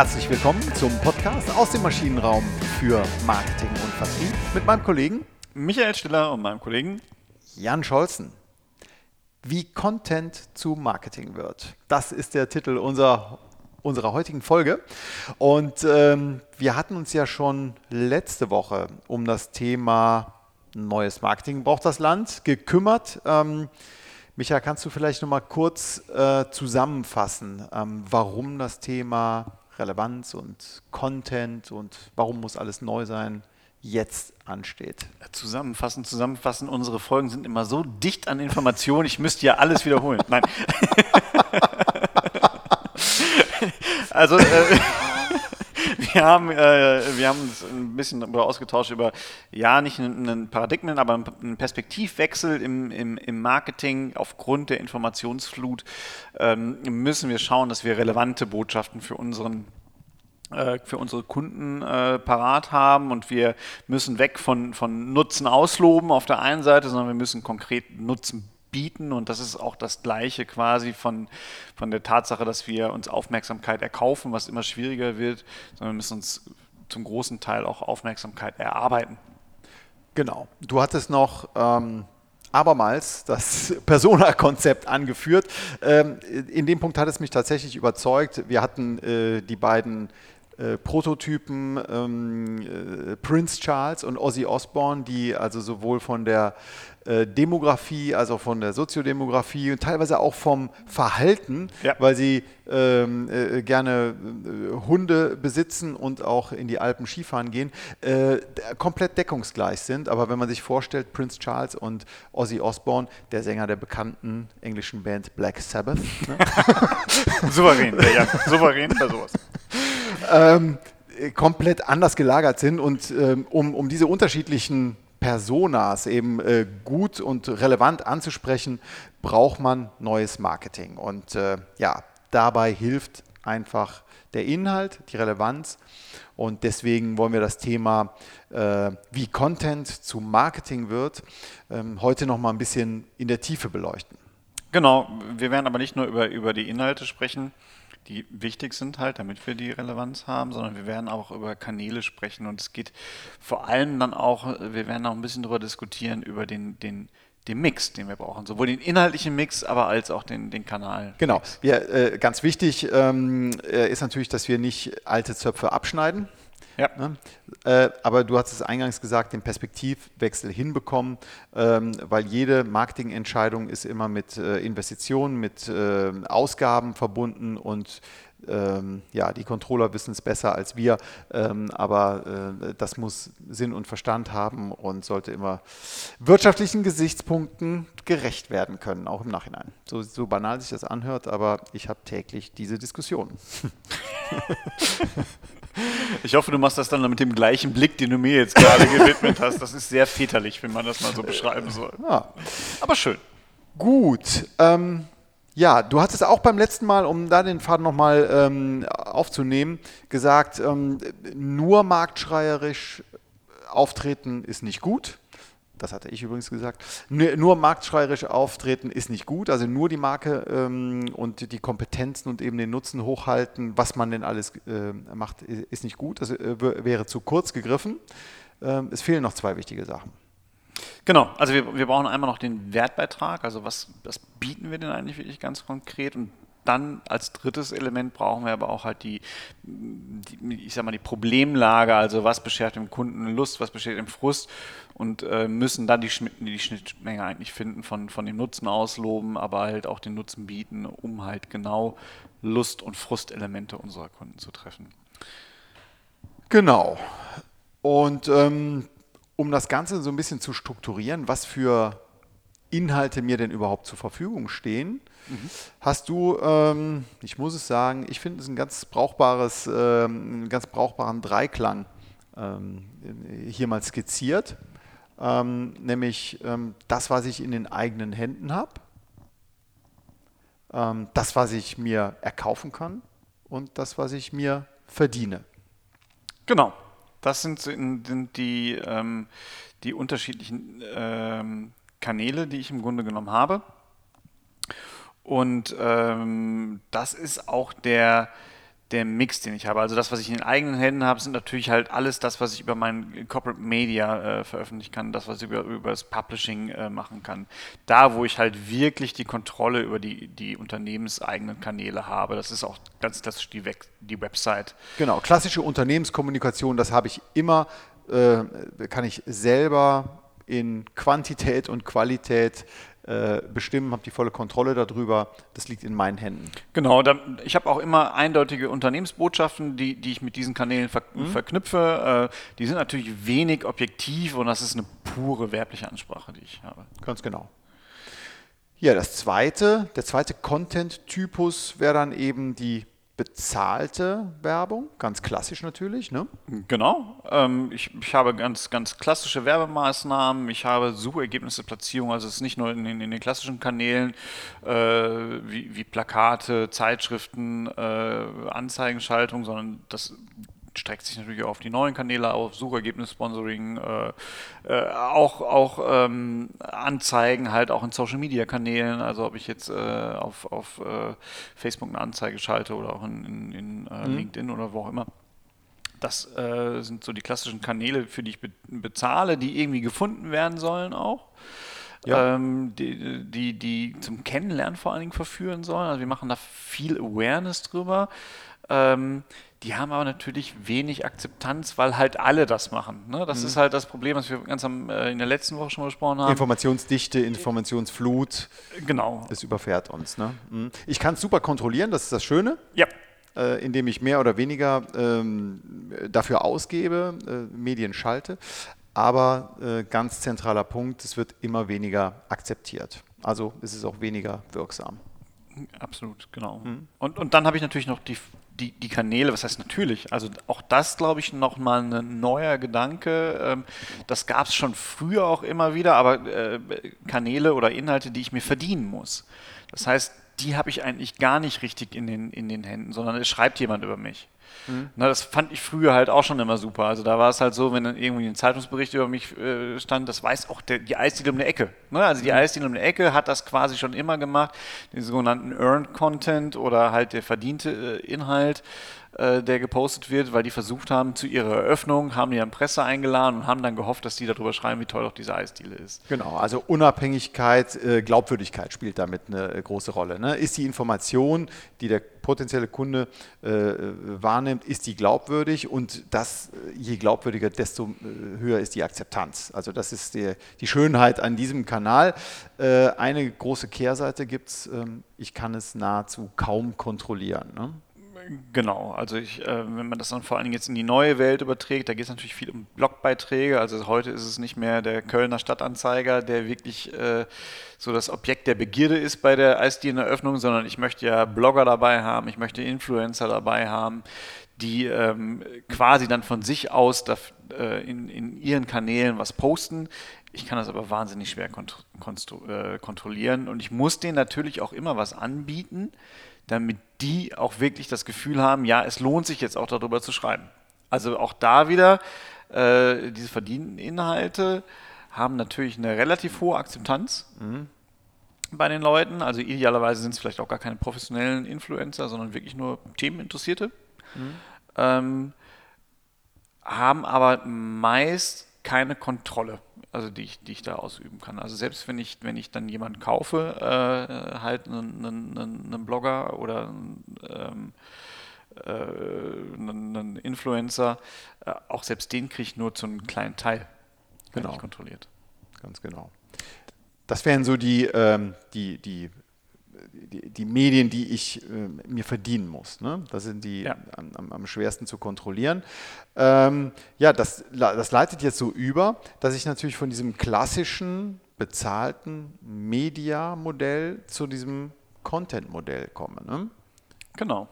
Herzlich willkommen zum Podcast aus dem Maschinenraum für Marketing und Vertrieb mit meinem Kollegen Michael Stiller und meinem Kollegen Jan Scholzen. Wie Content zu Marketing wird. Das ist der Titel unserer, unserer heutigen Folge. Und ähm, wir hatten uns ja schon letzte Woche um das Thema neues Marketing braucht das Land gekümmert. Ähm, Michael, kannst du vielleicht nochmal kurz äh, zusammenfassen, ähm, warum das Thema Relevanz und Content und warum muss alles neu sein jetzt ansteht. Zusammenfassen, zusammenfassen. Unsere Folgen sind immer so dicht an Informationen, ich müsste ja alles wiederholen. Nein. also, äh, wir, haben, äh, wir haben uns ein bisschen darüber ausgetauscht über, ja, nicht einen Paradigmen, aber einen Perspektivwechsel im, im, im Marketing aufgrund der Informationsflut. Ähm, müssen wir schauen, dass wir relevante Botschaften für unseren äh, für unsere Kunden äh, parat haben und wir müssen weg von, von Nutzen ausloben auf der einen Seite, sondern wir müssen konkret Nutzen bieten und das ist auch das Gleiche quasi von, von der Tatsache, dass wir uns Aufmerksamkeit erkaufen, was immer schwieriger wird, sondern wir müssen uns zum großen Teil auch Aufmerksamkeit erarbeiten. Genau. Du hattest noch ähm, abermals das Persona-Konzept angeführt. Ähm, in dem Punkt hat es mich tatsächlich überzeugt. Wir hatten äh, die beiden äh, Prototypen ähm, äh, Prince Charles und Ozzy Osbourne, die also sowohl von der äh, Demografie, also von der Soziodemografie und teilweise auch vom Verhalten, ja. weil sie ähm, äh, gerne äh, Hunde besitzen und auch in die Alpen Skifahren gehen, komplett deckungsgleich sind. Aber wenn man sich vorstellt, Prince Charles und Ozzy Osbourne, der Sänger der bekannten englischen Band Black Sabbath. Ne? souverän, ja, souverän bei sowas. Ähm, komplett anders gelagert sind und ähm, um, um diese unterschiedlichen Personas eben äh, gut und relevant anzusprechen, braucht man neues Marketing. Und äh, ja, dabei hilft einfach der Inhalt, die Relevanz. Und deswegen wollen wir das Thema, äh, wie Content zu Marketing wird, ähm, heute noch mal ein bisschen in der Tiefe beleuchten. Genau, wir werden aber nicht nur über, über die Inhalte sprechen, die wichtig sind halt, damit wir die Relevanz haben, sondern wir werden auch über Kanäle sprechen und es geht vor allem dann auch, wir werden auch ein bisschen darüber diskutieren, über den, den, den Mix, den wir brauchen. Sowohl den inhaltlichen Mix, aber als auch den, den Kanal. Genau. Wir, äh, ganz wichtig ähm, äh, ist natürlich, dass wir nicht alte Zöpfe abschneiden. Ja. Ne? Äh, aber du hast es eingangs gesagt, den Perspektivwechsel hinbekommen, ähm, weil jede Marketingentscheidung ist immer mit äh, Investitionen, mit äh, Ausgaben verbunden und ähm, ja, die Controller wissen es besser als wir, ähm, aber äh, das muss Sinn und Verstand haben und sollte immer wirtschaftlichen Gesichtspunkten gerecht werden können, auch im Nachhinein. So, so banal sich das anhört, aber ich habe täglich diese Diskussion. Ich hoffe, du machst das dann mit dem gleichen Blick, den du mir jetzt gerade gewidmet hast. Das ist sehr väterlich, wenn man das mal so beschreiben soll. Ja. Aber schön. Gut. Ähm, ja, du hattest auch beim letzten Mal, um da den Faden nochmal ähm, aufzunehmen, gesagt, ähm, nur marktschreierisch auftreten ist nicht gut das hatte ich übrigens gesagt, nur marktschreierisch auftreten ist nicht gut, also nur die Marke ähm, und die Kompetenzen und eben den Nutzen hochhalten, was man denn alles äh, macht, ist nicht gut, das äh, wäre zu kurz gegriffen. Ähm, es fehlen noch zwei wichtige Sachen. Genau, also wir, wir brauchen einmal noch den Wertbeitrag, also was, was bieten wir denn eigentlich wirklich ganz konkret? Und dann als drittes Element brauchen wir aber auch halt die, die, ich sag mal, die Problemlage, also was beschert dem Kunden Lust, was beschert dem Frust und äh, müssen dann die, die Schnittmenge eigentlich finden von, von dem Nutzen ausloben, aber halt auch den Nutzen bieten, um halt genau Lust- und Frustelemente unserer Kunden zu treffen. Genau. Und ähm, um das Ganze so ein bisschen zu strukturieren, was für Inhalte mir denn überhaupt zur Verfügung stehen, hast du, ähm, ich muss es sagen, ich finde es ein ganz brauchbares, ähm, einen ganz brauchbaren Dreiklang ähm, hier mal skizziert, ähm, nämlich ähm, das, was ich in den eigenen Händen habe, ähm, das, was ich mir erkaufen kann und das, was ich mir verdiene. Genau, das sind, sind die, die unterschiedlichen Kanäle, die ich im Grunde genommen habe. Und ähm, das ist auch der, der Mix, den ich habe. Also das, was ich in den eigenen Händen habe, sind natürlich halt alles das, was ich über mein Corporate Media äh, veröffentlichen kann, das, was ich über, über das Publishing äh, machen kann. Da, wo ich halt wirklich die Kontrolle über die, die unternehmenseigenen Kanäle habe. Das ist auch ganz klassisch die, We die Website. Genau, klassische Unternehmenskommunikation, das habe ich immer, äh, kann ich selber in Quantität und Qualität äh, bestimmen, habe die volle Kontrolle darüber. Das liegt in meinen Händen. Genau, da, ich habe auch immer eindeutige Unternehmensbotschaften, die, die ich mit diesen Kanälen ver mhm. verknüpfe. Äh, die sind natürlich wenig objektiv und das ist eine pure werbliche Ansprache, die ich habe. Ganz genau. Ja, das zweite, der zweite Content-Typus wäre dann eben die bezahlte Werbung, ganz klassisch natürlich. Ne? Genau. Ähm, ich, ich, habe ganz, ganz klassische Werbemaßnahmen. Ich habe Suchergebnisse, Platzierung. Also es ist nicht nur in, in, den klassischen Kanälen äh, wie, wie, Plakate, Zeitschriften, äh, Anzeigenschaltung, sondern das streckt sich natürlich auch auf die neuen Kanäle auf, Suchergebnis-Sponsoring, äh, äh, auch, auch ähm, Anzeigen halt auch in Social-Media-Kanälen, also ob ich jetzt äh, auf, auf äh, Facebook eine Anzeige schalte oder auch in, in, in äh, mhm. LinkedIn oder wo auch immer. Das äh, sind so die klassischen Kanäle, für die ich be bezahle, die irgendwie gefunden werden sollen auch. Ja. Ähm, die, die, die zum Kennenlernen vor allen Dingen verführen sollen. Also wir machen da viel Awareness drüber. Ähm, die haben aber natürlich wenig Akzeptanz, weil halt alle das machen. Ne? Das mhm. ist halt das Problem, was wir ganz am, äh, in der letzten Woche schon besprochen haben. Informationsdichte, Informationsflut. Genau. Das überfährt uns. Ne? Mhm. Ich kann es super kontrollieren, das ist das Schöne. Ja. Äh, indem ich mehr oder weniger ähm, dafür ausgebe, äh, Medien schalte. Aber äh, ganz zentraler Punkt, es wird immer weniger akzeptiert. Also ist es auch weniger wirksam. Absolut, genau. Mhm. Und, und dann habe ich natürlich noch die, die, die Kanäle, was heißt natürlich, also auch das, glaube ich, nochmal ein neuer Gedanke. Ähm, das gab es schon früher auch immer wieder, aber äh, Kanäle oder Inhalte, die ich mir verdienen muss. Das heißt, die habe ich eigentlich gar nicht richtig in den, in den Händen, sondern es schreibt jemand über mich. Mhm. Na, das fand ich früher halt auch schon immer super. Also da war es halt so, wenn dann irgendwie ein Zeitungsbericht über mich äh, stand, das weiß auch der, die Eisdiele um die Ecke. Ne? Also die mhm. Eisdiele um die Ecke hat das quasi schon immer gemacht, den sogenannten Earned Content oder halt der verdiente äh, Inhalt äh, der gepostet wird, weil die versucht haben, zu ihrer Eröffnung, haben die dann Presse eingeladen und haben dann gehofft, dass die darüber schreiben, wie toll doch diese Eisdiele ist. Genau, also Unabhängigkeit, äh, Glaubwürdigkeit spielt damit eine äh, große Rolle. Ne? Ist die Information, die der potenzielle Kunde äh, wahrnimmt, ist die glaubwürdig und das, je glaubwürdiger, desto höher ist die Akzeptanz. Also das ist die, die Schönheit an diesem Kanal. Äh, eine große Kehrseite gibt es, ähm, ich kann es nahezu kaum kontrollieren. Ne? Genau, also ich, äh, wenn man das dann vor allen Dingen jetzt in die neue Welt überträgt, da geht es natürlich viel um Blogbeiträge. Also heute ist es nicht mehr der Kölner Stadtanzeiger, der wirklich äh, so das Objekt der Begierde ist bei der Eisdieneröffnung, sondern ich möchte ja Blogger dabei haben, ich möchte Influencer dabei haben, die ähm, quasi dann von sich aus da, äh, in, in ihren Kanälen was posten. Ich kann das aber wahnsinnig schwer kont äh, kontrollieren und ich muss denen natürlich auch immer was anbieten damit die auch wirklich das Gefühl haben, ja, es lohnt sich jetzt auch darüber zu schreiben. Also auch da wieder, äh, diese verdienten Inhalte haben natürlich eine relativ hohe Akzeptanz mhm. bei den Leuten. Also idealerweise sind es vielleicht auch gar keine professionellen Influencer, sondern wirklich nur Themeninteressierte. Mhm. Ähm, haben aber meist keine Kontrolle also die ich, die ich da ausüben kann. Also selbst wenn ich, wenn ich dann jemanden kaufe, äh, halt einen, einen, einen, Blogger oder einen, äh, einen Influencer, äh, auch selbst den kriege ich nur zu einem kleinen Teil genau. kontrolliert. Ganz genau. Das wären so die, ähm, die, die die, die, Medien, die ich äh, mir verdienen muss. Ne? Das sind die ja. am, am, schwersten zu kontrollieren. Ähm, ja, das, das leitet jetzt so über, dass ich natürlich von diesem klassischen bezahlten Media-Modell zu diesem Content-Modell komme. Ne? Genau.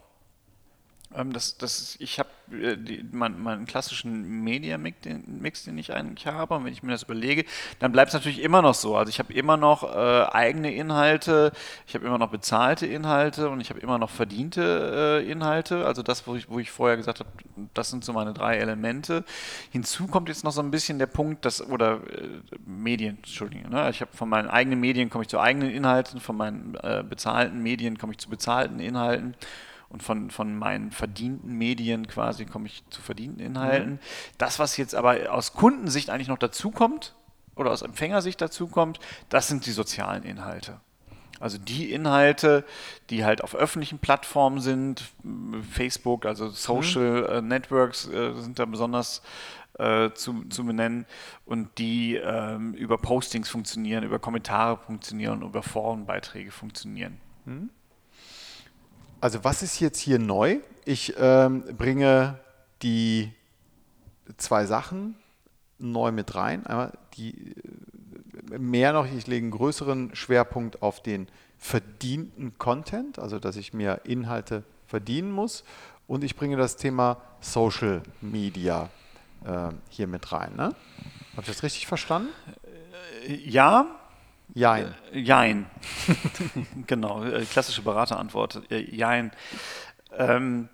Ähm, das, das, ich habe äh, meinen, klassischen Media-Mix, den, Mix, den ich eigentlich habe, und wenn ich mir das überlege, dann bleibt es natürlich immer noch so. Also ich habe immer noch äh, eigene Inhalte, ich habe immer noch bezahlte Inhalte und ich habe immer noch verdiente äh, Inhalte. Also das, wo ich, wo ich vorher gesagt habe, das sind so meine drei Elemente. Hinzu kommt jetzt noch so ein bisschen der Punkt, dass, oder äh, Medien, Entschuldigung, ne? ich habe von meinen eigenen Medien komme ich zu eigenen Inhalten, von meinen äh, bezahlten Medien komme ich zu bezahlten Inhalten. Und von, von meinen verdienten Medien quasi komme ich zu verdienten Inhalten. Mhm. Das, was jetzt aber aus Kundensicht eigentlich noch dazukommt oder aus Empfängersicht dazukommt, das sind die sozialen Inhalte. Also die Inhalte, die halt auf öffentlichen Plattformen sind, Facebook, also Social mhm. Networks äh, sind da besonders äh, zu, zu benennen und die ähm, über Postings funktionieren, über Kommentare funktionieren, über Forenbeiträge funktionieren. Mhm. Also was ist jetzt hier neu? Ich ähm, bringe die zwei Sachen neu mit rein. Einmal die mehr noch, ich lege einen größeren Schwerpunkt auf den verdienten Content, also dass ich mir Inhalte verdienen muss. Und ich bringe das Thema Social Media äh, hier mit rein. Ne? Habe ich das richtig verstanden? Äh, ja. Jein. Äh, jein. genau, äh, klassische Beraterantwort. Äh, jein. Ähm,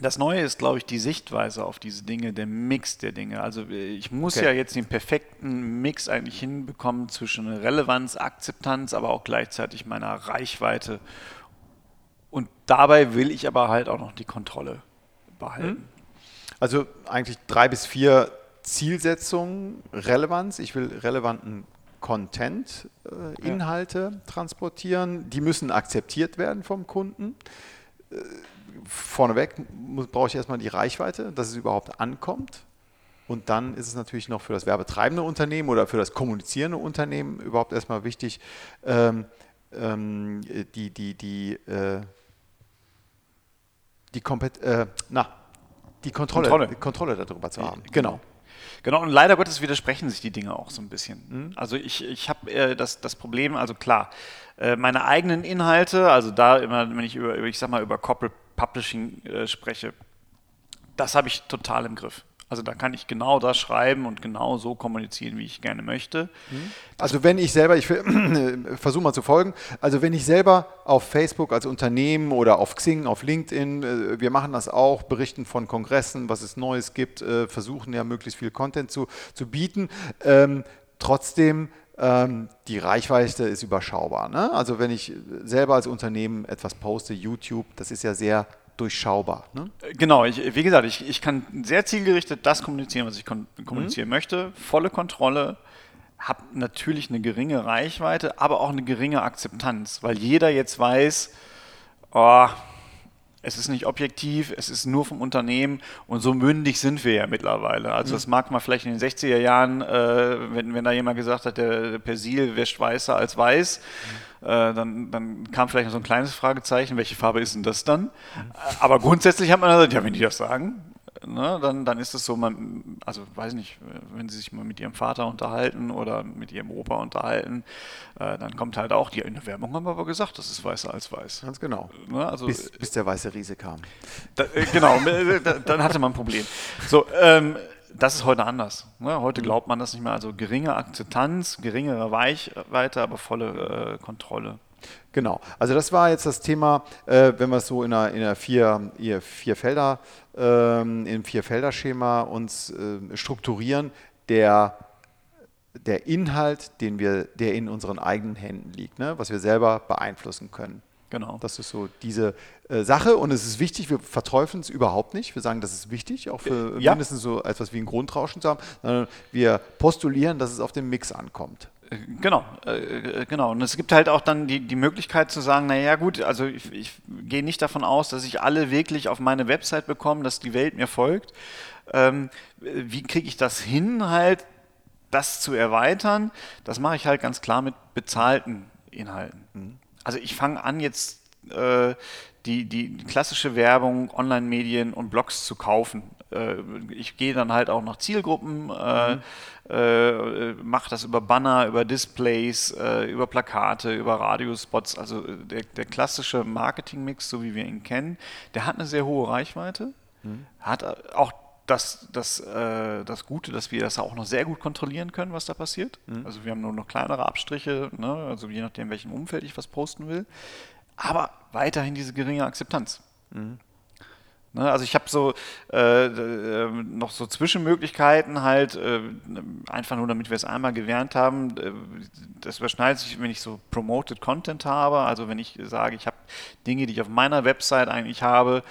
das Neue ist, glaube ich, die Sichtweise auf diese Dinge, der Mix der Dinge. Also ich muss okay. ja jetzt den perfekten Mix eigentlich hinbekommen zwischen Relevanz, Akzeptanz, aber auch gleichzeitig meiner Reichweite. Und dabei will ich aber halt auch noch die Kontrolle behalten. Hm. Also eigentlich drei bis vier Zielsetzungen, Relevanz. Ich will relevanten Content, äh, Inhalte ja. transportieren. Die müssen akzeptiert werden vom Kunden. Äh, vorneweg brauche ich erstmal die Reichweite, dass es überhaupt ankommt. Und dann ist es natürlich noch für das werbetreibende Unternehmen oder für das kommunizierende Unternehmen überhaupt erstmal wichtig, ähm, ähm, die, die, die, äh, die, Kompet äh, na, die Kontrolle, Kontrolle. Kontrolle darüber zu haben. Genau. Genau, und leider Gottes widersprechen sich die Dinge auch so ein bisschen. Mhm. Also ich, ich habe äh, das, das Problem, also klar, äh, meine eigenen Inhalte, also da immer, wenn ich über, ich sag mal, über Corporate Publishing äh, spreche, das habe ich total im Griff. Also da kann ich genau das schreiben und genau so kommunizieren, wie ich gerne möchte. Mhm. Also wenn ich selber, ich versuche mal zu folgen, also wenn ich selber auf Facebook als Unternehmen oder auf Xing, auf LinkedIn, äh, wir machen das auch, berichten von Kongressen, was es Neues gibt, äh, versuchen ja möglichst viel Content zu, zu bieten. Ähm, trotzdem ähm, die Reichweite ist überschaubar. Ne? Also wenn ich selber als Unternehmen etwas poste, YouTube, das ist ja sehr durchschaubar. Ne? Genau, ich, wie gesagt, ich, ich kann sehr zielgerichtet das kommunizieren, was ich kommunizieren mhm. möchte. Volle Kontrolle, habe natürlich eine geringe Reichweite, aber auch eine geringe Akzeptanz, weil jeder jetzt weiß, oh, es ist nicht objektiv, es ist nur vom Unternehmen und so mündig sind wir ja mittlerweile. Also mhm. das mag man vielleicht in den 60er Jahren, äh, wenn, wenn da jemand gesagt hat, der Persil wäscht weißer als weiß, mhm. äh, dann, dann kam vielleicht noch so ein kleines Fragezeichen, welche Farbe ist denn das dann? Mhm. Aber grundsätzlich hat man gesagt, ja, wenn die das sagen, ne, dann, dann ist es so, man, also weiß nicht, wenn sie sich mal mit ihrem Vater unterhalten oder mit ihrem Opa unterhalten, äh, dann kommt halt auch, die in der Werbung haben wir aber gesagt, das ist weißer als weiß. Ganz genau. Ne, also, bis, bis der weiße Riese kam. Da, äh, genau, äh, dann hatte man ein Problem. So, ähm, das ist heute anders. Ne? Heute mhm. glaubt man das nicht mehr. Also geringe Akzeptanz, geringere Weichweite, aber volle äh, Kontrolle. Genau. Also das war jetzt das Thema, äh, wenn wir es so in einer, in einer vier, vier Felder, ähm, im Vier-Felder-Schema uns äh, strukturieren, der, der Inhalt, den wir, der in unseren eigenen Händen liegt, ne? was wir selber beeinflussen können. Genau. Das ist so diese äh, Sache und es ist wichtig, wir verteufeln es überhaupt nicht. Wir sagen, das ist wichtig, auch für ja. mindestens so etwas wie ein Grundrauschen zu haben, sondern wir postulieren, dass es auf den Mix ankommt. Genau, äh, genau. Und es gibt halt auch dann die, die Möglichkeit zu sagen, naja gut, also ich, ich gehe nicht davon aus, dass ich alle wirklich auf meine Website bekomme, dass die Welt mir folgt. Ähm, wie kriege ich das hin, halt das zu erweitern? Das mache ich halt ganz klar mit bezahlten Inhalten. Mhm. Also ich fange an jetzt äh, die, die klassische Werbung, Online-Medien und Blogs zu kaufen. Äh, ich gehe dann halt auch nach Zielgruppen, äh, mhm. äh, mache das über Banner, über Displays, äh, über Plakate, über Radiospots. Also äh, der, der klassische Marketingmix, so wie wir ihn kennen, der hat eine sehr hohe Reichweite, mhm. hat auch das, das, äh, das Gute, dass wir das auch noch sehr gut kontrollieren können, was da passiert. Mhm. Also wir haben nur noch kleinere Abstriche, ne? also je nachdem, in welchem Umfeld ich was posten will. Aber weiterhin diese geringe Akzeptanz. Mhm. Ne? Also ich habe so äh, äh, noch so Zwischenmöglichkeiten halt, äh, einfach nur damit wir es einmal gewähnt haben. Äh, das überschneidet sich, wenn ich so Promoted Content habe, also wenn ich sage, ich habe Dinge, die ich auf meiner Website eigentlich habe,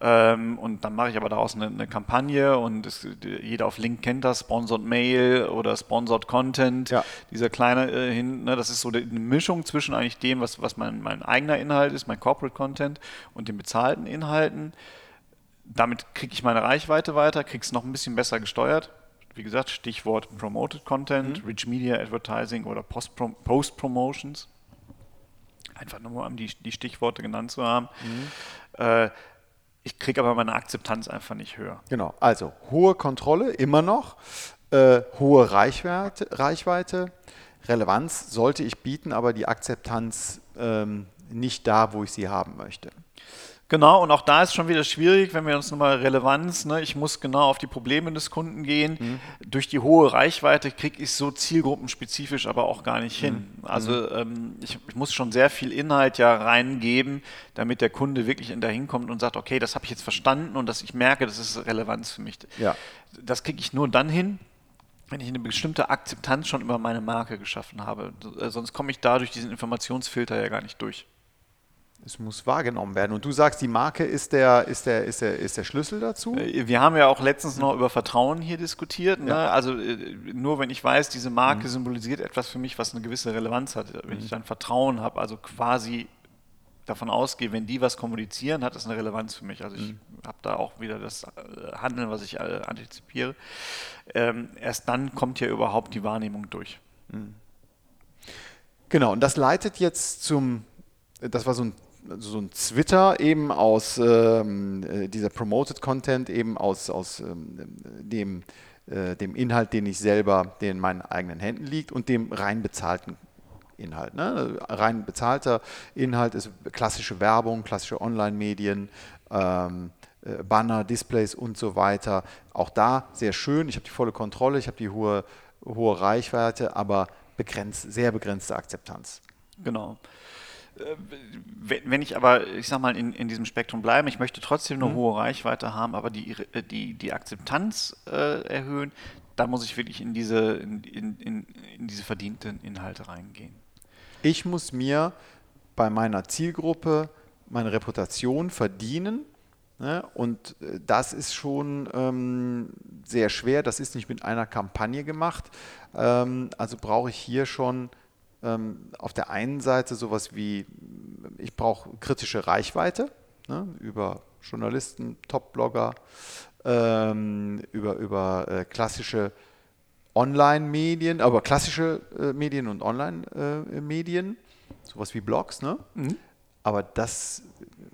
ähm, und dann mache ich aber daraus eine, eine Kampagne und es, jeder auf Link kennt das, Sponsored Mail oder Sponsored Content, ja. dieser kleine äh, hin, ne, das ist so eine Mischung zwischen eigentlich dem, was, was mein, mein eigener Inhalt ist, mein Corporate Content und den bezahlten Inhalten damit kriege ich meine Reichweite weiter, kriege es noch ein bisschen besser gesteuert. Wie gesagt, Stichwort Promoted Content, mhm. Rich Media Advertising oder Post-Promotions. Einfach nur, um die, die Stichworte genannt zu haben. Mhm. Äh, ich kriege aber meine Akzeptanz einfach nicht höher. Genau, also hohe Kontrolle immer noch, äh, hohe Reichweite, Reichweite, Relevanz sollte ich bieten, aber die Akzeptanz ähm, nicht da, wo ich sie haben möchte. Genau, und auch da ist schon wieder schwierig, wenn wir uns nochmal Relevanz, ne, ich muss genau auf die Probleme des Kunden gehen. Mhm. Durch die hohe Reichweite kriege ich so zielgruppenspezifisch aber auch gar nicht hin. Mhm. Also mhm. ähm, ich, ich, muss schon sehr viel Inhalt ja reingeben, damit der Kunde wirklich dahin kommt und sagt, okay, das habe ich jetzt verstanden und dass ich merke, das ist Relevanz für mich. Ja. Das kriege ich nur dann hin, wenn ich eine bestimmte Akzeptanz schon über meine Marke geschaffen habe. Äh, sonst komme ich da durch diesen Informationsfilter ja gar nicht durch. Es muss wahrgenommen werden. Und du sagst, die Marke ist der, ist der, ist der, ist der Schlüssel dazu? Äh, wir haben ja auch letztens noch über Vertrauen hier diskutiert. Ne? Ja. Also äh, nur wenn ich weiß, diese Marke mhm. symbolisiert etwas für mich, was eine gewisse Relevanz hat. Wenn mhm. ich dann Vertrauen habe, also quasi davon ausgehe, wenn die was kommunizieren, hat das eine Relevanz für mich. Also ich mhm. habe da auch wieder das äh, Handeln, was ich antizipiere. Ähm, erst dann kommt ja überhaupt die Wahrnehmung durch. Mhm. Genau, und das leitet jetzt zum, das war so ein so ein Twitter eben aus ähm, äh, dieser Promoted Content, eben aus, aus ähm, dem, äh, dem Inhalt, den ich selber, der in meinen eigenen Händen liegt und dem rein bezahlten Inhalt. Ne? Rein bezahlter Inhalt ist klassische Werbung, klassische Online-Medien, ähm, äh, Banner, Displays und so weiter. Auch da sehr schön. Ich habe die volle Kontrolle, ich habe die hohe, hohe Reichweite, aber begrenzt, sehr begrenzte Akzeptanz. Genau. Äh, wenn ich aber, ich sag mal, in, in diesem Spektrum bleibe, ich möchte trotzdem eine mhm. hohe Reichweite haben, aber die, äh, die, die Akzeptanz äh, erhöhen, da muss ich wirklich in diese, in, in, in diese verdienten Inhalte reingehen. Ich muss mir bei meiner Zielgruppe meine Reputation verdienen. Ne? Und äh, das ist schon ähm, sehr schwer. Das ist nicht mit einer Kampagne gemacht. Ähm, also brauche ich hier schon ähm, auf der einen Seite sowas wie, ich brauche kritische Reichweite ne, über Journalisten, Top-Blogger, ähm, über, über äh, klassische Online-Medien, aber klassische äh, Medien und Online-Medien, äh, sowas wie Blogs, ne? Mhm. Aber das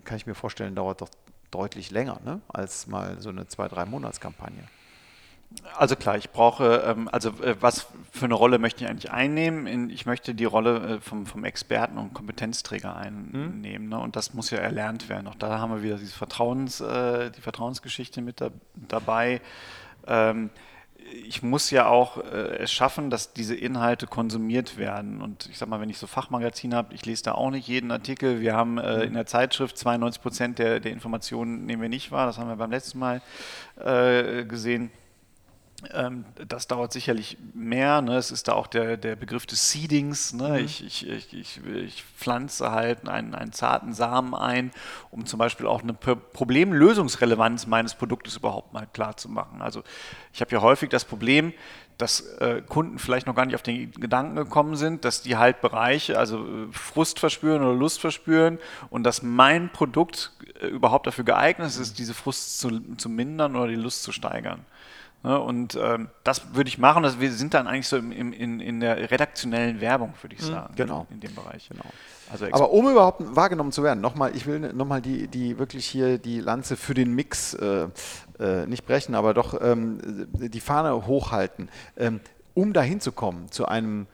kann ich mir vorstellen, dauert doch deutlich länger, ne? als mal so eine zwei, drei Monatskampagne. Also klar, ich brauche, ähm, also äh, was für eine Rolle möchte ich eigentlich einnehmen? ich möchte die Rolle äh, vom, vom Experten und Kompetenzträger einnehmen. Ne? Und das muss ja erlernt werden. Auch da haben wir wieder diese Vertrauens, äh, die Vertrauensgeschichte mit da, dabei. Ähm, ich muss ja auch es schaffen, dass diese Inhalte konsumiert werden. Und ich sag mal, wenn ich so Fachmagazine habe, ich lese da auch nicht jeden Artikel. Wir haben äh, in der Zeitschrift 92 Prozent der, der Informationen nehmen wir nicht wahr. Das haben wir beim letzten Mal gesehen. Ähm, das dauert sicherlich mehr. Ne? Es ist da auch der, der Begriff des Seedings. Ne? Mhm. Ich, ich, ich, ich, pflanze halt einen, einen zarten Samen ein, um zum Beispiel auch eine Problemlösungsrelevanz meines Produktes überhaupt mal klar zu machen. Also ich habe ja häufig das Problem, dass äh, Kunden vielleicht noch gar nicht auf den Gedanken gekommen sind, dass die halt Bereiche, also äh, Frust verspüren oder Lust verspüren und dass mein Produkt äh, überhaupt dafür geeignet ist, diese Frust zu, zu mindern oder die Lust zu steigern. Ne, und ähm, das würde ich machen. Also wir sind dann eigentlich so im, im, in, in der redaktionellen Werbung, würde ich mhm, sagen, genau. in, in dem Bereich. Genau. Also Aber um überhaupt wahrgenommen zu werden, nochmal, ich will nochmal die, die wirklich hier die Lanze für den Mix äh, äh, nicht brechen, aber doch ähm, die Fahne hochhalten. Ähm, um dahin zu kommen, zu einem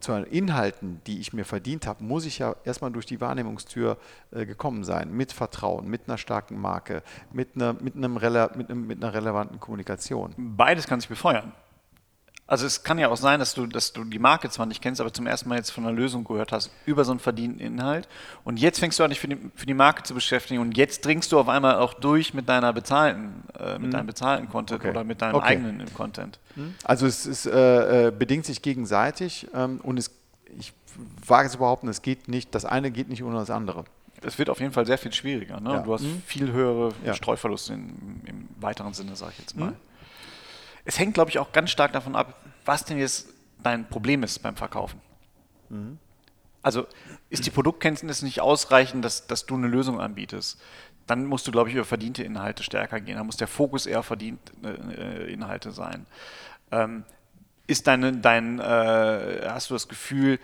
zu Inhalten, die ich mir verdient habe, muss ich ja erstmal durch die Wahrnehmungstür äh, gekommen sein. Mit Vertrauen, mit einer starken Marke, mit einer, mit, einem, mit, einem, mit einer relevanten Kommunikation. Beides kann sich befeuern. Also es kann ja auch sein, dass du, dass du die Marke zwar nicht kennst, aber zum ersten Mal jetzt von einer Lösung gehört hast über so einen verdienten Inhalt. Und jetzt fängst du an, dich für die, für die Marke zu beschäftigen und jetzt dringst du auf einmal auch durch mit deiner bezahlten, äh, mit mhm. deinem bezahlten Content okay. oder mit deinem okay. eigenen Content. Mhm. Also es ist, äh, äh, bedingt sich gegenseitig ähm, und es, ich wage zu behaupten, es geht nicht, das eine geht nicht ohne das andere. Es wird auf jeden Fall sehr viel schwieriger. Ne? Ja. Du hast mhm. viel höhere ja. Streuverluste in, im weiteren Sinne, sage ich jetzt mal. Mhm. Es hängt, glaube ich, auch ganz stark davon ab, was denn jetzt dein Problem ist beim Verkaufen. Mhm. Also ist die Produktkenntnis nicht ausreichend, dass, dass du eine Lösung anbietest? Dann musst du, glaube ich, über verdiente Inhalte stärker gehen. Dann muss der Fokus eher verdiente äh, Inhalte sein. Ähm, ist deine, dein, äh, hast du das Gefühl,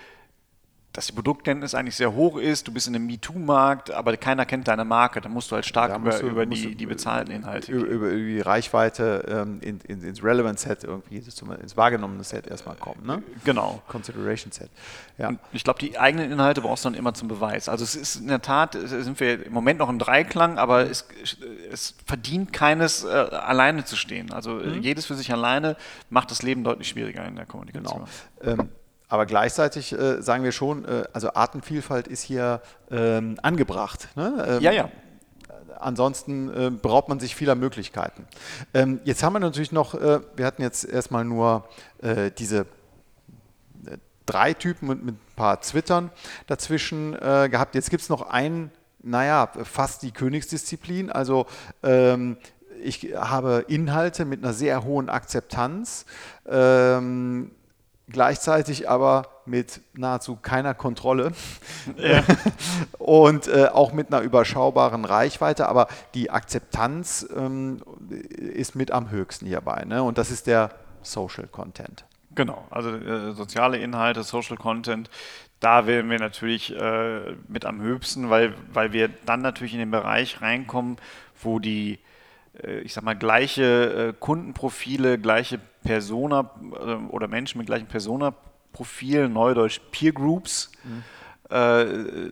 dass die Produktkenntnis eigentlich sehr hoch ist, du bist in einem MeToo-Markt, aber keiner kennt deine Marke, dann musst du halt stark über, du, über die, die bezahlten Inhalte über, über, die Reichweite ähm, in, in, ins Relevant Set irgendwie, ins wahrgenommene Set erstmal kommen. Ne? Genau. Consideration Set. Ja. Und ich glaube, die eigenen Inhalte brauchst du dann immer zum Beweis. Also es ist in der Tat, sind wir im Moment noch im Dreiklang, aber es, es verdient keines, äh, alleine zu stehen. Also mhm. jedes für sich alleine macht das Leben deutlich schwieriger in der Kommunikation. Genau. Ähm, aber gleichzeitig äh, sagen wir schon, äh, also Artenvielfalt ist hier ähm, angebracht. Ne? Ähm, ja, ja. Ansonsten äh, beraubt man sich vieler Möglichkeiten. Ähm, jetzt haben wir natürlich noch, äh, wir hatten jetzt erstmal nur äh, diese äh, drei Typen mit, mit, ein paar Twittern dazwischen gehabt. Jetzt gibt es noch einen, naja, fast die Königsdisziplin. Also ähm, ich habe Inhalte mit einer sehr hohen Akzeptanz. Ähm, gleichzeitig aber mit nahezu keiner Kontrolle ja. und äh, auch mit einer überschaubaren Reichweite, aber die Akzeptanz ähm, ist mit am höchsten hierbei. Ne? Und das ist der Social Content. Genau, also äh, soziale Inhalte, Social Content, da wären wir natürlich äh, mit am höchsten, weil, weil wir dann natürlich in den Bereich reinkommen, wo die ich sag mal, gleiche äh, Kundenprofile, gleiche Persona äh, oder Menschen mit gleichem Persona-Profil, neudeutsch Peer Groups, mhm. äh,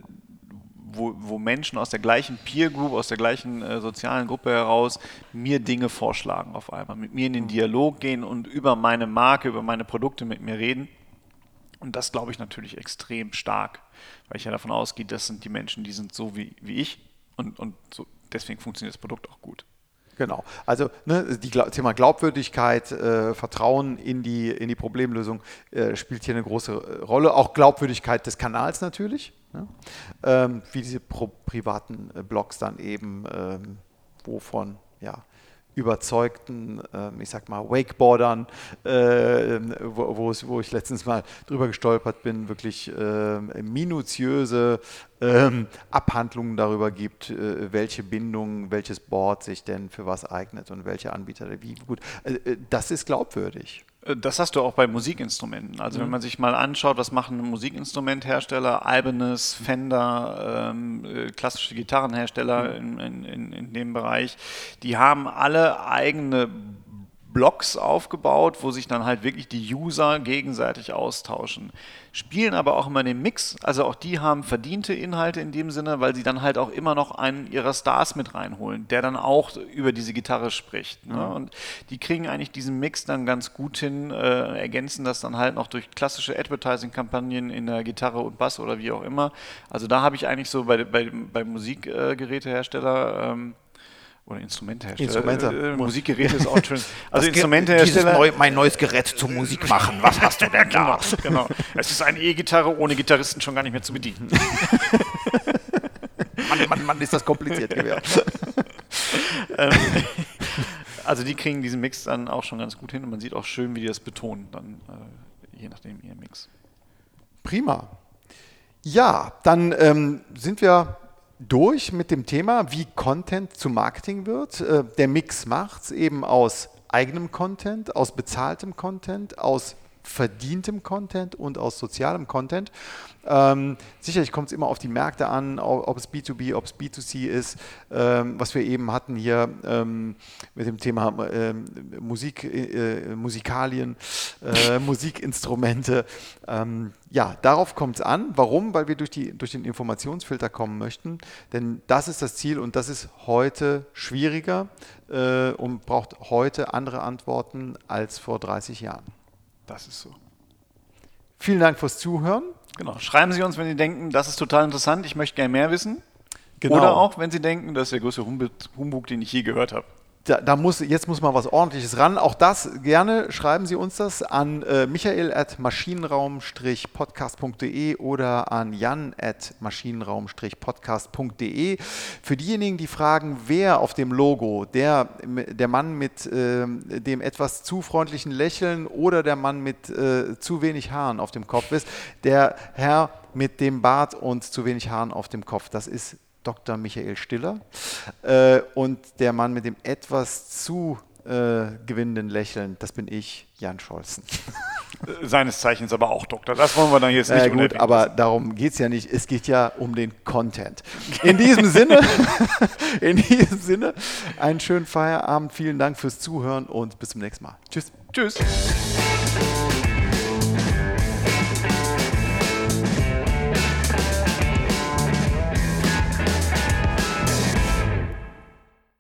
wo, wo, Menschen aus der gleichen Peer Group, aus der gleichen äh, sozialen Gruppe heraus mir Dinge vorschlagen auf einmal, mit mir in den mhm. Dialog gehen und über meine Marke, über meine Produkte mit mir reden. Und das glaube ich natürlich extrem stark, weil ich ja davon ausgehe, das sind die Menschen, die sind so wie, wie ich und, und so, deswegen funktioniert das Produkt auch gut. Genau. Also ne, die Thema Glaubwürdigkeit, äh, Vertrauen in die, in die Problemlösung äh, spielt hier eine große äh, Rolle. Auch Glaubwürdigkeit des Kanals natürlich. Ne? Ähm, wie diese privaten äh, Blogs dann eben, ähm, wovon ja, überzeugten, ähm, ich sag mal, Wakeboardern, äh, wo, wo, ich letztens mal drüber gestolpert bin, wirklich äh, minutiöse ähm, Abhandlungen darüber gibt, äh, welche Bindung, welches Board sich denn für was eignet und welche Anbieter wie gut. Äh, äh, das ist glaubwürdig. Äh, das hast du auch bei Musikinstrumenten. Also mhm. wenn man sich mal anschaut, was machen Musikinstrumenthersteller, Ibanez, Fender, ähm, äh, klassische Gitarrenhersteller mhm. in, in, in dem Bereich, die haben alle eigene Blogs aufgebaut, wo sich dann halt wirklich die User gegenseitig austauschen. Spielen aber auch immer den Mix, also auch die haben verdiente Inhalte in dem Sinne, weil sie dann halt auch immer noch einen ihrer Stars mit reinholen, der dann auch über diese Gitarre spricht. Ne? Und die kriegen eigentlich diesen Mix dann ganz gut hin, äh, ergänzen das dann halt noch durch klassische Advertising-Kampagnen in der Gitarre und Bass oder wie auch immer. Also da habe ich eigentlich so bei, bei, bei Musikgerätehersteller ähm, oder Instrumentehersteller. Instrumente. Äh, Musikgeräte ist auch schön. Also Instrumentehersteller. Neu, mein neues Gerät zum Musik machen. Was hast du denn da? genau, genau. Es ist eine E-Gitarre ohne Gitarristen schon gar nicht mehr zu bedienen. Mann, Mann, Mann, ist das kompliziert gewesen. Ähm, also die kriegen diesen Mix dann auch schon ganz gut hin und man sieht auch schön, wie die das betonen, dann äh, je nachdem ihr Mix. Prima. Ja, dann ähm, sind wir durch mit dem Thema, wie Content zu Marketing wird. Äh, der Mix macht es eben aus eigenem Content, aus bezahltem Content, aus verdientem Content und aus sozialem Content. Ähm, sicherlich kommt es immer auf die Märkte an, ob es B2B, ob es B2C ist, ähm, was wir eben hatten hier ähm, mit dem Thema ähm, Musik, äh, Musikalien, äh, Musikinstrumente. Ähm, ja, darauf kommt es an. Warum? Weil wir durch, die, durch den Informationsfilter kommen möchten. Denn das ist das Ziel und das ist heute schwieriger äh, und braucht heute andere Antworten als vor 30 Jahren. Das ist so. Vielen Dank fürs Zuhören. Genau. Schreiben Sie uns, wenn Sie denken, das ist total interessant, ich möchte gerne mehr wissen. Genau. Oder auch, wenn Sie denken, das ist der größte Humbug, Humbug den ich je gehört habe. Da, da, muss, jetzt muss mal was ordentliches ran. Auch das gerne schreiben Sie uns das an äh, michael at maschinenraum-podcast.de oder an jan at maschinenraum-podcast.de. Für diejenigen, die fragen, wer auf dem Logo, der, der Mann mit äh, dem etwas zu freundlichen Lächeln oder der Mann mit äh, zu wenig Haaren auf dem Kopf ist, der Herr mit dem Bart und zu wenig Haaren auf dem Kopf, das ist Dr. Michael Stiller. Äh, und der Mann mit dem etwas zu äh, gewinnenden Lächeln, das bin ich, Jan Scholzen. Seines Zeichens aber auch Doktor. Das wollen wir dann jetzt nicht äh, gut, aber darum geht es ja nicht. Es geht ja um den Content. In diesem Sinne, in diesem Sinne, einen schönen Feierabend. Vielen Dank fürs Zuhören und bis zum nächsten Mal. Tschüss. Tschüss.